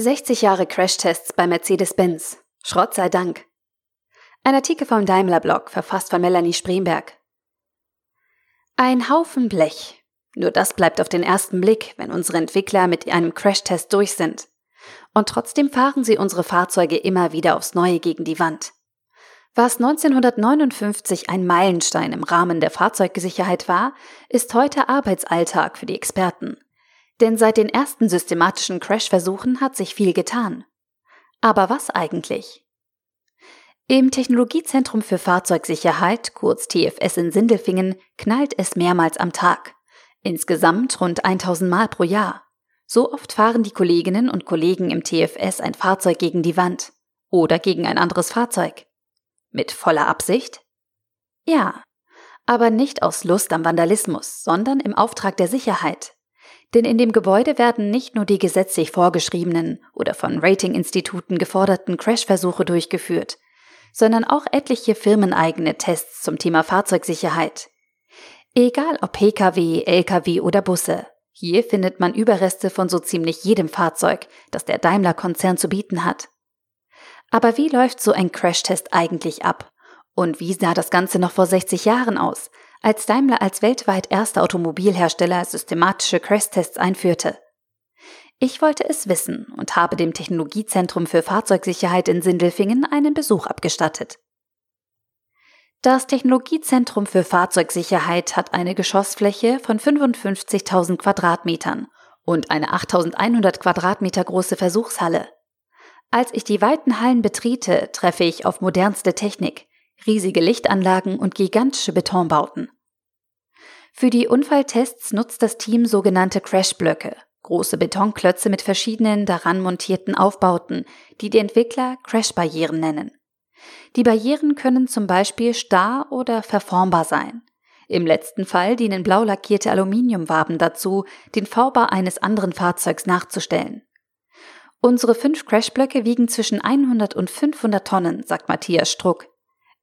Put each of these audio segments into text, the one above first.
60 Jahre Crashtests bei Mercedes-Benz. Schrott sei Dank. Ein Artikel vom Daimler-Blog, verfasst von Melanie Spremberg. Ein Haufen Blech. Nur das bleibt auf den ersten Blick, wenn unsere Entwickler mit einem Crashtest durch sind. Und trotzdem fahren sie unsere Fahrzeuge immer wieder aufs Neue gegen die Wand. Was 1959 ein Meilenstein im Rahmen der Fahrzeugsicherheit war, ist heute Arbeitsalltag für die Experten. Denn seit den ersten systematischen Crash-Versuchen hat sich viel getan. Aber was eigentlich? Im Technologiezentrum für Fahrzeugsicherheit, kurz TFS in Sindelfingen, knallt es mehrmals am Tag. Insgesamt rund 1000 Mal pro Jahr. So oft fahren die Kolleginnen und Kollegen im TFS ein Fahrzeug gegen die Wand oder gegen ein anderes Fahrzeug. Mit voller Absicht? Ja, aber nicht aus Lust am Vandalismus, sondern im Auftrag der Sicherheit. Denn in dem Gebäude werden nicht nur die gesetzlich vorgeschriebenen oder von Ratinginstituten geforderten Crashversuche durchgeführt, sondern auch etliche firmeneigene Tests zum Thema Fahrzeugsicherheit. Egal ob Pkw, Lkw oder Busse, hier findet man Überreste von so ziemlich jedem Fahrzeug, das der Daimler-Konzern zu bieten hat. Aber wie läuft so ein Crashtest eigentlich ab? Und wie sah das Ganze noch vor 60 Jahren aus, als Daimler als weltweit erster Automobilhersteller systematische Crashtests einführte. Ich wollte es wissen und habe dem Technologiezentrum für Fahrzeugsicherheit in Sindelfingen einen Besuch abgestattet. Das Technologiezentrum für Fahrzeugsicherheit hat eine Geschossfläche von 55.000 Quadratmetern und eine 8.100 Quadratmeter große Versuchshalle. Als ich die weiten Hallen betrete, treffe ich auf modernste Technik, riesige Lichtanlagen und gigantische Betonbauten. Für die Unfalltests nutzt das Team sogenannte Crashblöcke, große Betonklötze mit verschiedenen daran montierten Aufbauten, die die Entwickler Crashbarrieren nennen. Die Barrieren können zum Beispiel starr oder verformbar sein. Im letzten Fall dienen blau lackierte Aluminiumwaben dazu, den V-Bau eines anderen Fahrzeugs nachzustellen. Unsere fünf Crashblöcke wiegen zwischen 100 und 500 Tonnen, sagt Matthias Struck.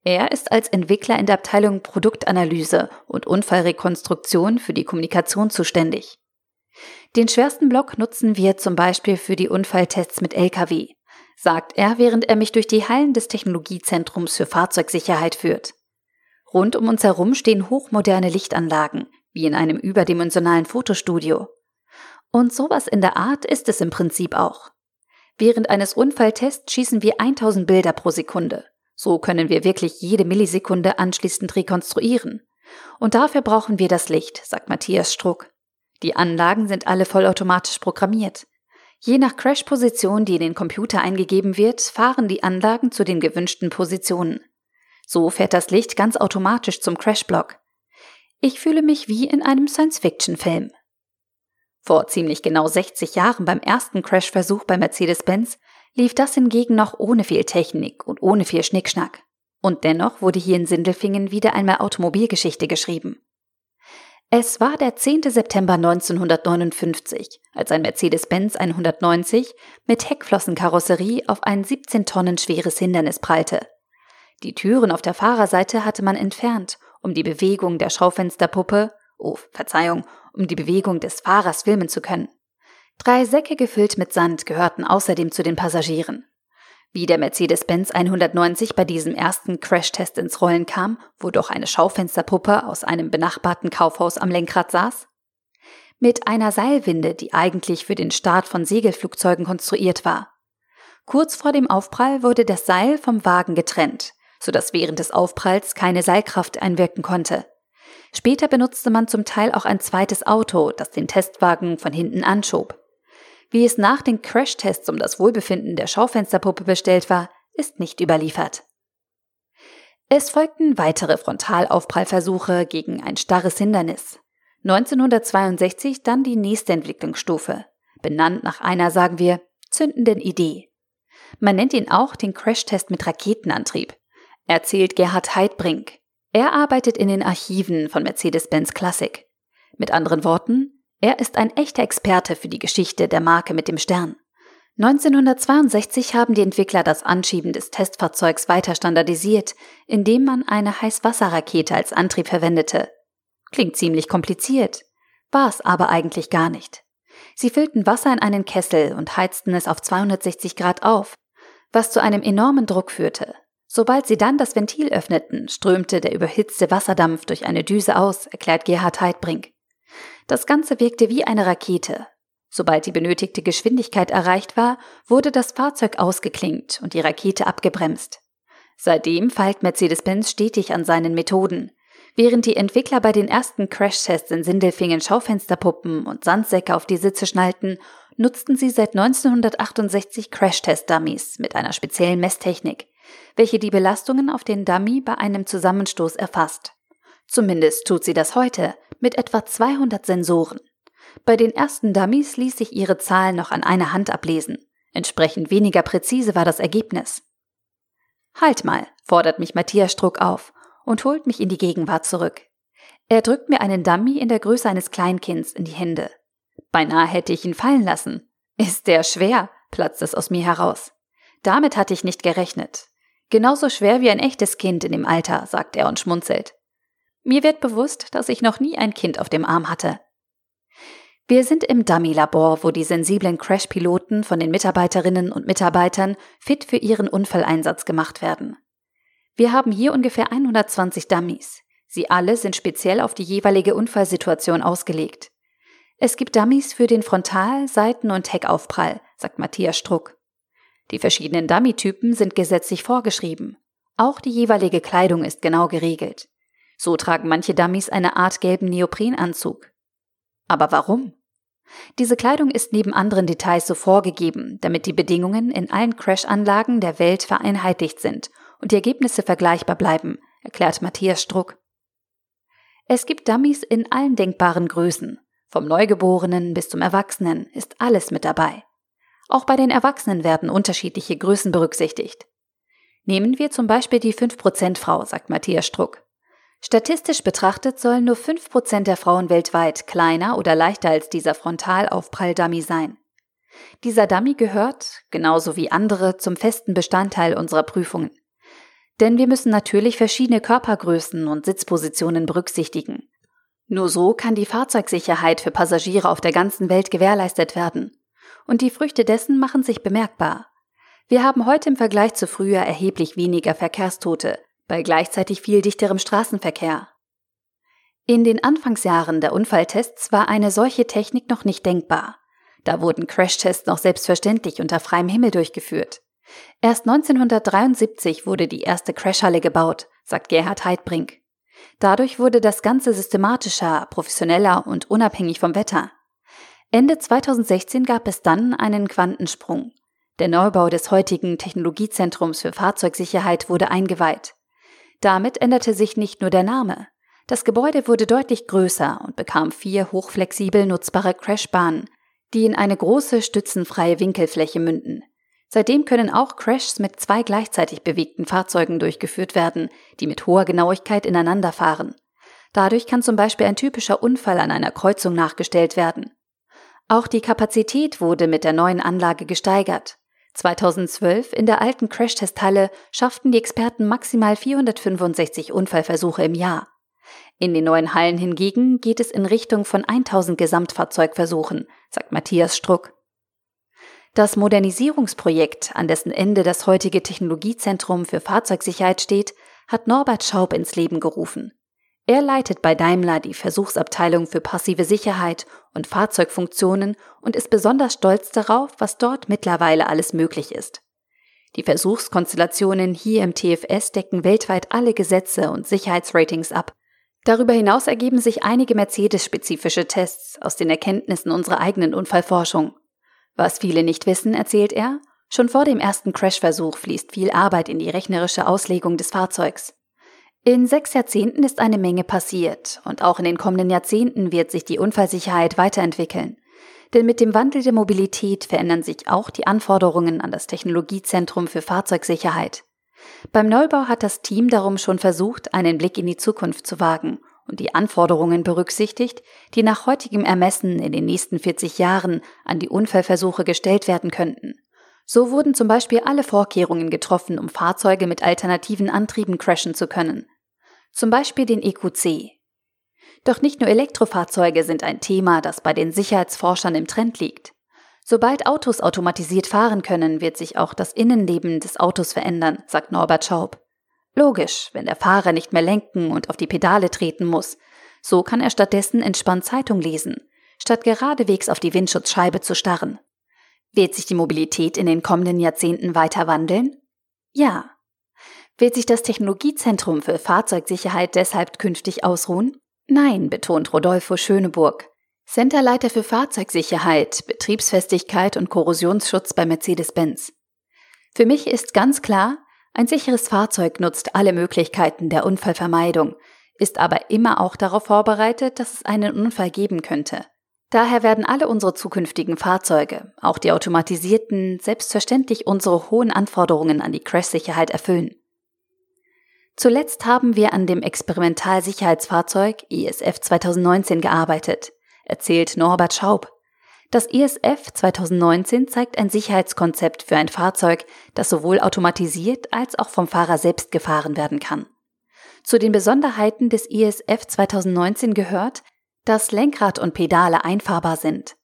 Er ist als Entwickler in der Abteilung Produktanalyse und Unfallrekonstruktion für die Kommunikation zuständig. Den schwersten Block nutzen wir zum Beispiel für die Unfalltests mit Lkw, sagt er, während er mich durch die Hallen des Technologiezentrums für Fahrzeugsicherheit führt. Rund um uns herum stehen hochmoderne Lichtanlagen, wie in einem überdimensionalen Fotostudio. Und sowas in der Art ist es im Prinzip auch. Während eines Unfalltests schießen wir 1000 Bilder pro Sekunde. So können wir wirklich jede Millisekunde anschließend rekonstruieren. Und dafür brauchen wir das Licht, sagt Matthias Struck. Die Anlagen sind alle vollautomatisch programmiert. Je nach Crash-Position, die in den Computer eingegeben wird, fahren die Anlagen zu den gewünschten Positionen. So fährt das Licht ganz automatisch zum Crash-Block. Ich fühle mich wie in einem Science-Fiction-Film. Vor ziemlich genau 60 Jahren beim ersten Crash-Versuch bei Mercedes-Benz lief das hingegen noch ohne viel Technik und ohne viel Schnickschnack. Und dennoch wurde hier in Sindelfingen wieder einmal Automobilgeschichte geschrieben. Es war der 10. September 1959, als ein Mercedes-Benz 190 mit Heckflossenkarosserie auf ein 17 Tonnen schweres Hindernis prallte. Die Türen auf der Fahrerseite hatte man entfernt, um die Bewegung der Schaufensterpuppe, oh, Verzeihung, um die Bewegung des Fahrers filmen zu können. Drei Säcke gefüllt mit Sand gehörten außerdem zu den Passagieren. Wie der Mercedes-Benz 190 bei diesem ersten Crashtest ins Rollen kam, wo doch eine Schaufensterpuppe aus einem benachbarten Kaufhaus am Lenkrad saß? Mit einer Seilwinde, die eigentlich für den Start von Segelflugzeugen konstruiert war. Kurz vor dem Aufprall wurde das Seil vom Wagen getrennt, sodass während des Aufpralls keine Seilkraft einwirken konnte. Später benutzte man zum Teil auch ein zweites Auto, das den Testwagen von hinten anschob. Wie es nach den Crashtests um das Wohlbefinden der Schaufensterpuppe bestellt war, ist nicht überliefert. Es folgten weitere Frontalaufprallversuche gegen ein starres Hindernis. 1962 dann die nächste Entwicklungsstufe, benannt nach einer, sagen wir, zündenden Idee. Man nennt ihn auch den Crashtest mit Raketenantrieb, erzählt Gerhard Heidbrink. Er arbeitet in den Archiven von Mercedes-Benz Classic. Mit anderen Worten, er ist ein echter Experte für die Geschichte der Marke mit dem Stern. 1962 haben die Entwickler das Anschieben des Testfahrzeugs weiter standardisiert, indem man eine Heißwasserrakete als Antrieb verwendete. Klingt ziemlich kompliziert, war es aber eigentlich gar nicht. Sie füllten Wasser in einen Kessel und heizten es auf 260 Grad auf, was zu einem enormen Druck führte. Sobald sie dann das Ventil öffneten, strömte der überhitzte Wasserdampf durch eine Düse aus, erklärt Gerhard Heidbrink. Das Ganze wirkte wie eine Rakete. Sobald die benötigte Geschwindigkeit erreicht war, wurde das Fahrzeug ausgeklingt und die Rakete abgebremst. Seitdem feilt Mercedes-Benz stetig an seinen Methoden. Während die Entwickler bei den ersten Crashtests in Sindelfingen Schaufensterpuppen und Sandsäcke auf die Sitze schnallten, nutzten sie seit 1968 Crashtest-Dummies mit einer speziellen Messtechnik, welche die Belastungen auf den Dummy bei einem Zusammenstoß erfasst. Zumindest tut sie das heute mit etwa 200 Sensoren. Bei den ersten Dummies ließ sich ihre Zahl noch an einer Hand ablesen. Entsprechend weniger präzise war das Ergebnis. Halt mal, fordert mich Matthias Struck auf und holt mich in die Gegenwart zurück. Er drückt mir einen Dummy in der Größe eines Kleinkinds in die Hände. Beinahe hätte ich ihn fallen lassen. Ist der schwer, platzt es aus mir heraus. Damit hatte ich nicht gerechnet. Genauso schwer wie ein echtes Kind in dem Alter, sagt er und schmunzelt. Mir wird bewusst, dass ich noch nie ein Kind auf dem Arm hatte. Wir sind im Dummy-Labor, wo die sensiblen Crash-Piloten von den Mitarbeiterinnen und Mitarbeitern fit für ihren Unfalleinsatz gemacht werden. Wir haben hier ungefähr 120 Dummies. Sie alle sind speziell auf die jeweilige Unfallsituation ausgelegt. Es gibt Dummies für den Frontal-, Seiten- und Heckaufprall, sagt Matthias Struck. Die verschiedenen Dummy-Typen sind gesetzlich vorgeschrieben. Auch die jeweilige Kleidung ist genau geregelt. So tragen manche Dummies eine Art gelben Neoprenanzug. Aber warum? Diese Kleidung ist neben anderen Details so vorgegeben, damit die Bedingungen in allen Crash-Anlagen der Welt vereinheitlicht sind und die Ergebnisse vergleichbar bleiben, erklärt Matthias Struck. Es gibt Dummies in allen denkbaren Größen. Vom Neugeborenen bis zum Erwachsenen ist alles mit dabei. Auch bei den Erwachsenen werden unterschiedliche Größen berücksichtigt. Nehmen wir zum Beispiel die 5%-Frau, sagt Matthias Struck. Statistisch betrachtet sollen nur 5% der Frauen weltweit kleiner oder leichter als dieser Frontalaufprall-Dummy sein. Dieser Dummy gehört, genauso wie andere, zum festen Bestandteil unserer Prüfungen. Denn wir müssen natürlich verschiedene Körpergrößen und Sitzpositionen berücksichtigen. Nur so kann die Fahrzeugsicherheit für Passagiere auf der ganzen Welt gewährleistet werden. Und die Früchte dessen machen sich bemerkbar. Wir haben heute im Vergleich zu früher erheblich weniger Verkehrstote, bei gleichzeitig viel dichterem Straßenverkehr. In den Anfangsjahren der Unfalltests war eine solche Technik noch nicht denkbar. Da wurden Crashtests noch selbstverständlich unter freiem Himmel durchgeführt. Erst 1973 wurde die erste Crashhalle gebaut, sagt Gerhard Heidbrink. Dadurch wurde das Ganze systematischer, professioneller und unabhängig vom Wetter. Ende 2016 gab es dann einen Quantensprung. Der Neubau des heutigen Technologiezentrums für Fahrzeugsicherheit wurde eingeweiht. Damit änderte sich nicht nur der Name. Das Gebäude wurde deutlich größer und bekam vier hochflexibel nutzbare Crashbahnen, die in eine große stützenfreie Winkelfläche münden. Seitdem können auch Crashs mit zwei gleichzeitig bewegten Fahrzeugen durchgeführt werden, die mit hoher Genauigkeit ineinander fahren. Dadurch kann zum Beispiel ein typischer Unfall an einer Kreuzung nachgestellt werden. Auch die Kapazität wurde mit der neuen Anlage gesteigert. 2012 in der alten Crashtesthalle schafften die Experten maximal 465 Unfallversuche im Jahr. In den neuen Hallen hingegen geht es in Richtung von 1000 Gesamtfahrzeugversuchen, sagt Matthias Struck. Das Modernisierungsprojekt, an dessen Ende das heutige Technologiezentrum für Fahrzeugsicherheit steht, hat Norbert Schaub ins Leben gerufen. Er leitet bei Daimler die Versuchsabteilung für passive Sicherheit und Fahrzeugfunktionen und ist besonders stolz darauf, was dort mittlerweile alles möglich ist. Die Versuchskonstellationen hier im TFS decken weltweit alle Gesetze und Sicherheitsratings ab. Darüber hinaus ergeben sich einige Mercedes-spezifische Tests aus den Erkenntnissen unserer eigenen Unfallforschung. Was viele nicht wissen, erzählt er, schon vor dem ersten Crashversuch fließt viel Arbeit in die rechnerische Auslegung des Fahrzeugs. In sechs Jahrzehnten ist eine Menge passiert und auch in den kommenden Jahrzehnten wird sich die Unfallsicherheit weiterentwickeln. Denn mit dem Wandel der Mobilität verändern sich auch die Anforderungen an das Technologiezentrum für Fahrzeugsicherheit. Beim Neubau hat das Team darum schon versucht, einen Blick in die Zukunft zu wagen und die Anforderungen berücksichtigt, die nach heutigem Ermessen in den nächsten 40 Jahren an die Unfallversuche gestellt werden könnten. So wurden zum Beispiel alle Vorkehrungen getroffen, um Fahrzeuge mit alternativen Antrieben crashen zu können zum Beispiel den EQC. Doch nicht nur Elektrofahrzeuge sind ein Thema, das bei den Sicherheitsforschern im Trend liegt. Sobald Autos automatisiert fahren können, wird sich auch das Innenleben des Autos verändern, sagt Norbert Schaub. Logisch, wenn der Fahrer nicht mehr lenken und auf die Pedale treten muss. So kann er stattdessen entspannt Zeitung lesen, statt geradewegs auf die Windschutzscheibe zu starren. Wird sich die Mobilität in den kommenden Jahrzehnten weiter wandeln? Ja. Wird sich das Technologiezentrum für Fahrzeugsicherheit deshalb künftig ausruhen? Nein, betont Rodolfo Schöneburg, Centerleiter für Fahrzeugsicherheit, Betriebsfestigkeit und Korrosionsschutz bei Mercedes-Benz. Für mich ist ganz klar, ein sicheres Fahrzeug nutzt alle Möglichkeiten der Unfallvermeidung, ist aber immer auch darauf vorbereitet, dass es einen Unfall geben könnte. Daher werden alle unsere zukünftigen Fahrzeuge, auch die automatisierten, selbstverständlich unsere hohen Anforderungen an die Crash-Sicherheit erfüllen. Zuletzt haben wir an dem Experimentalsicherheitsfahrzeug ISF 2019 gearbeitet erzählt Norbert Schaub. Das ISF 2019 zeigt ein Sicherheitskonzept für ein Fahrzeug, das sowohl automatisiert als auch vom Fahrer selbst gefahren werden kann. Zu den Besonderheiten des ISF 2019 gehört, dass Lenkrad und Pedale einfahrbar sind,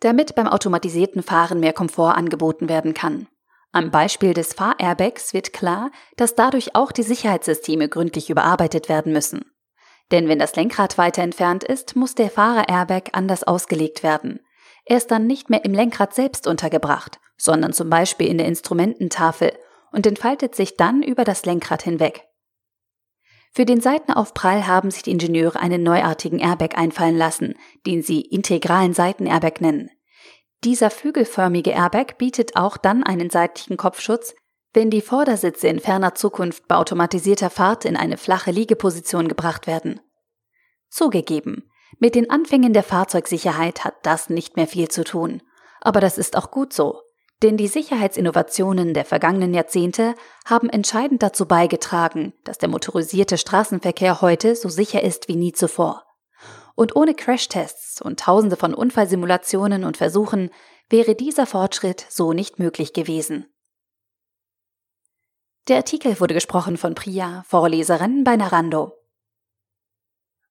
damit beim automatisierten Fahren mehr Komfort angeboten werden kann. Am Beispiel des Fahrairbags wird klar, dass dadurch auch die Sicherheitssysteme gründlich überarbeitet werden müssen. Denn wenn das Lenkrad weiter entfernt ist, muss der Fahrer-Airbag anders ausgelegt werden. Er ist dann nicht mehr im Lenkrad selbst untergebracht, sondern zum Beispiel in der Instrumententafel und entfaltet sich dann über das Lenkrad hinweg. Für den Seitenaufprall haben sich die Ingenieure einen neuartigen Airbag einfallen lassen, den sie integralen Seitenairbag nennen. Dieser flügelförmige Airbag bietet auch dann einen seitlichen Kopfschutz, wenn die Vordersitze in ferner Zukunft bei automatisierter Fahrt in eine flache Liegeposition gebracht werden. Zugegeben, mit den Anfängen der Fahrzeugsicherheit hat das nicht mehr viel zu tun. Aber das ist auch gut so, denn die Sicherheitsinnovationen der vergangenen Jahrzehnte haben entscheidend dazu beigetragen, dass der motorisierte Straßenverkehr heute so sicher ist wie nie zuvor. Und ohne Crashtests und tausende von Unfallsimulationen und Versuchen wäre dieser Fortschritt so nicht möglich gewesen. Der Artikel wurde gesprochen von Priya, Vorleserin bei Narando.